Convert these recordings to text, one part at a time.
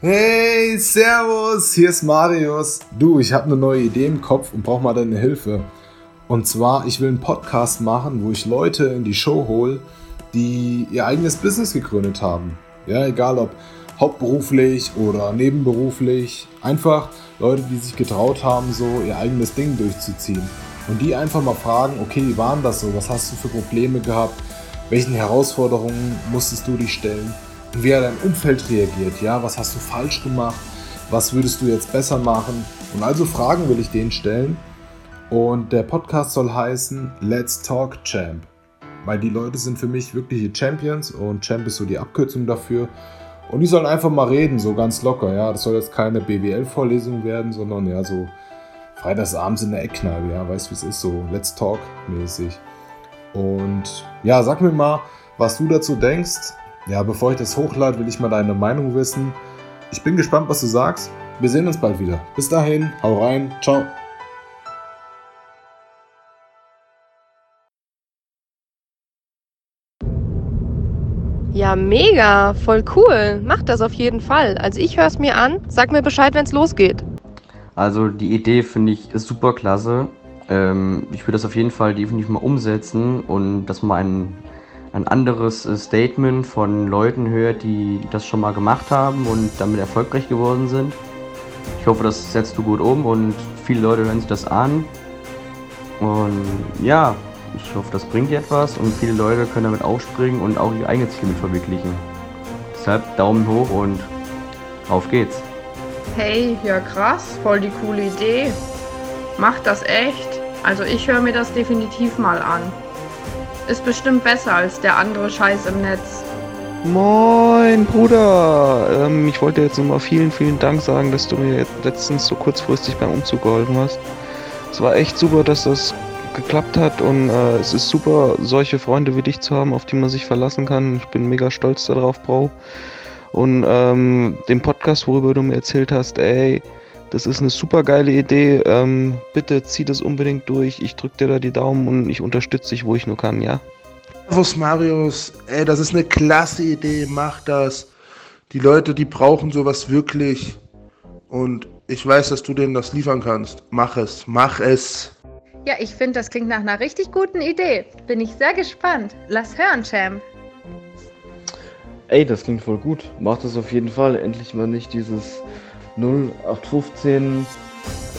Hey, Servus, hier ist Marius. Du, ich habe eine neue Idee im Kopf und brauche mal deine Hilfe. Und zwar, ich will einen Podcast machen, wo ich Leute in die Show hole, die ihr eigenes Business gegründet haben. Ja, egal ob hauptberuflich oder nebenberuflich. Einfach Leute, die sich getraut haben, so ihr eigenes Ding durchzuziehen. Und die einfach mal fragen, okay, wie waren das so? Was hast du für Probleme gehabt? Welchen Herausforderungen musstest du dich stellen? Wie hat dein Umfeld reagiert? Ja, was hast du falsch gemacht? Was würdest du jetzt besser machen? Und also Fragen will ich denen stellen. Und der Podcast soll heißen Let's Talk Champ. Weil die Leute sind für mich wirkliche Champions und Champ ist so die Abkürzung dafür. Und die sollen einfach mal reden, so ganz locker. Ja, das soll jetzt keine BWL-Vorlesung werden, sondern ja, so freitagsabends in der Eckkneipe. Ja, weißt du, wie es ist, so Let's Talk mäßig. Und ja, sag mir mal, was du dazu denkst. Ja, bevor ich das hochlade, will ich mal deine Meinung wissen. Ich bin gespannt, was du sagst. Wir sehen uns bald wieder. Bis dahin, hau rein, ciao. Ja, mega, voll cool. Mach das auf jeden Fall. Also ich höre es mir an. Sag mir Bescheid, wenn es losgeht. Also die Idee finde ich ist super klasse. Ähm, ich würde das auf jeden Fall definitiv mal umsetzen und dass man ein, ein anderes äh, Statement von Leuten hört, die das schon mal gemacht haben und damit erfolgreich geworden sind. Ich hoffe, das setzt du gut um und viele Leute hören sich das an. Und ja, ich hoffe, das bringt dir etwas und viele Leute können damit aufspringen und auch ihre eigenen Ziele mit verwirklichen. Deshalb Daumen hoch und auf geht's. Hey, ja krass, voll die coole Idee. Mach das echt. Also ich höre mir das definitiv mal an. Ist bestimmt besser als der andere Scheiß im Netz. Moin, Bruder. Ähm, ich wollte jetzt nochmal vielen, vielen Dank sagen, dass du mir letztens so kurzfristig beim Umzug geholfen hast. Es war echt super, dass das geklappt hat und äh, es ist super, solche Freunde wie dich zu haben, auf die man sich verlassen kann. Ich bin mega stolz darauf, Bro. Und ähm, den Podcast, worüber du mir erzählt hast, ey, das ist eine super geile Idee. Ähm, bitte zieh das unbedingt durch. Ich drück dir da die Daumen und ich unterstütze dich, wo ich nur kann, ja? Servus Marius, ey, das ist eine klasse Idee, mach das. Die Leute, die brauchen sowas wirklich. Und ich weiß, dass du denen das liefern kannst. Mach es, mach es. Ja, ich finde, das klingt nach einer richtig guten Idee. Bin ich sehr gespannt. Lass hören, Champ. Ey, das klingt voll gut. Macht das auf jeden Fall. Endlich mal nicht dieses 0815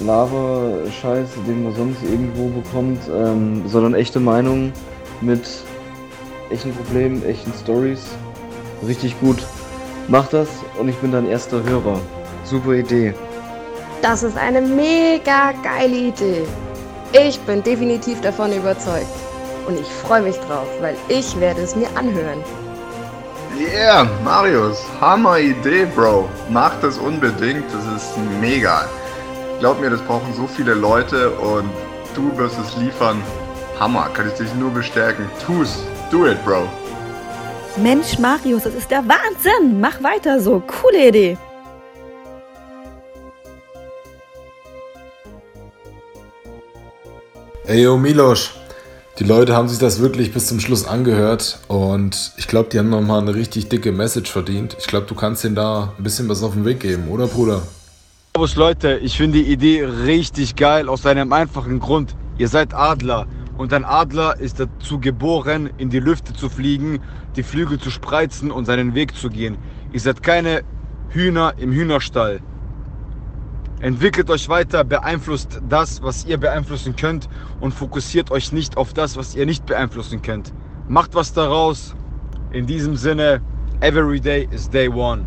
Lava-Scheiß, den man sonst irgendwo bekommt, ähm, sondern echte Meinung mit echten Problemen, echten Stories. Richtig gut. Mach das und ich bin dein erster Hörer. Super Idee. Das ist eine mega geile Idee. Ich bin definitiv davon überzeugt. Und ich freue mich drauf, weil ich werde es mir anhören. Yeah, Marius, Hammer Idee, Bro. Mach das unbedingt, das ist mega. Glaub mir, das brauchen so viele Leute und du wirst es liefern. Hammer, kann ich dich nur bestärken. Tu's, do it, Bro. Mensch, Marius, das ist der Wahnsinn. Mach weiter so. Coole Idee. Ey, yo, Milosch. Die Leute haben sich das wirklich bis zum Schluss angehört und ich glaube, die haben nochmal eine richtig dicke Message verdient. Ich glaube, du kannst denen da ein bisschen was auf den Weg geben, oder Bruder? Servus Leute, ich finde die Idee richtig geil aus einem einfachen Grund. Ihr seid Adler und ein Adler ist dazu geboren, in die Lüfte zu fliegen, die Flügel zu spreizen und seinen Weg zu gehen. Ihr seid keine Hühner im Hühnerstall. Entwickelt euch weiter, beeinflusst das, was ihr beeinflussen könnt und fokussiert euch nicht auf das, was ihr nicht beeinflussen könnt. Macht was daraus. In diesem Sinne, every day is day one.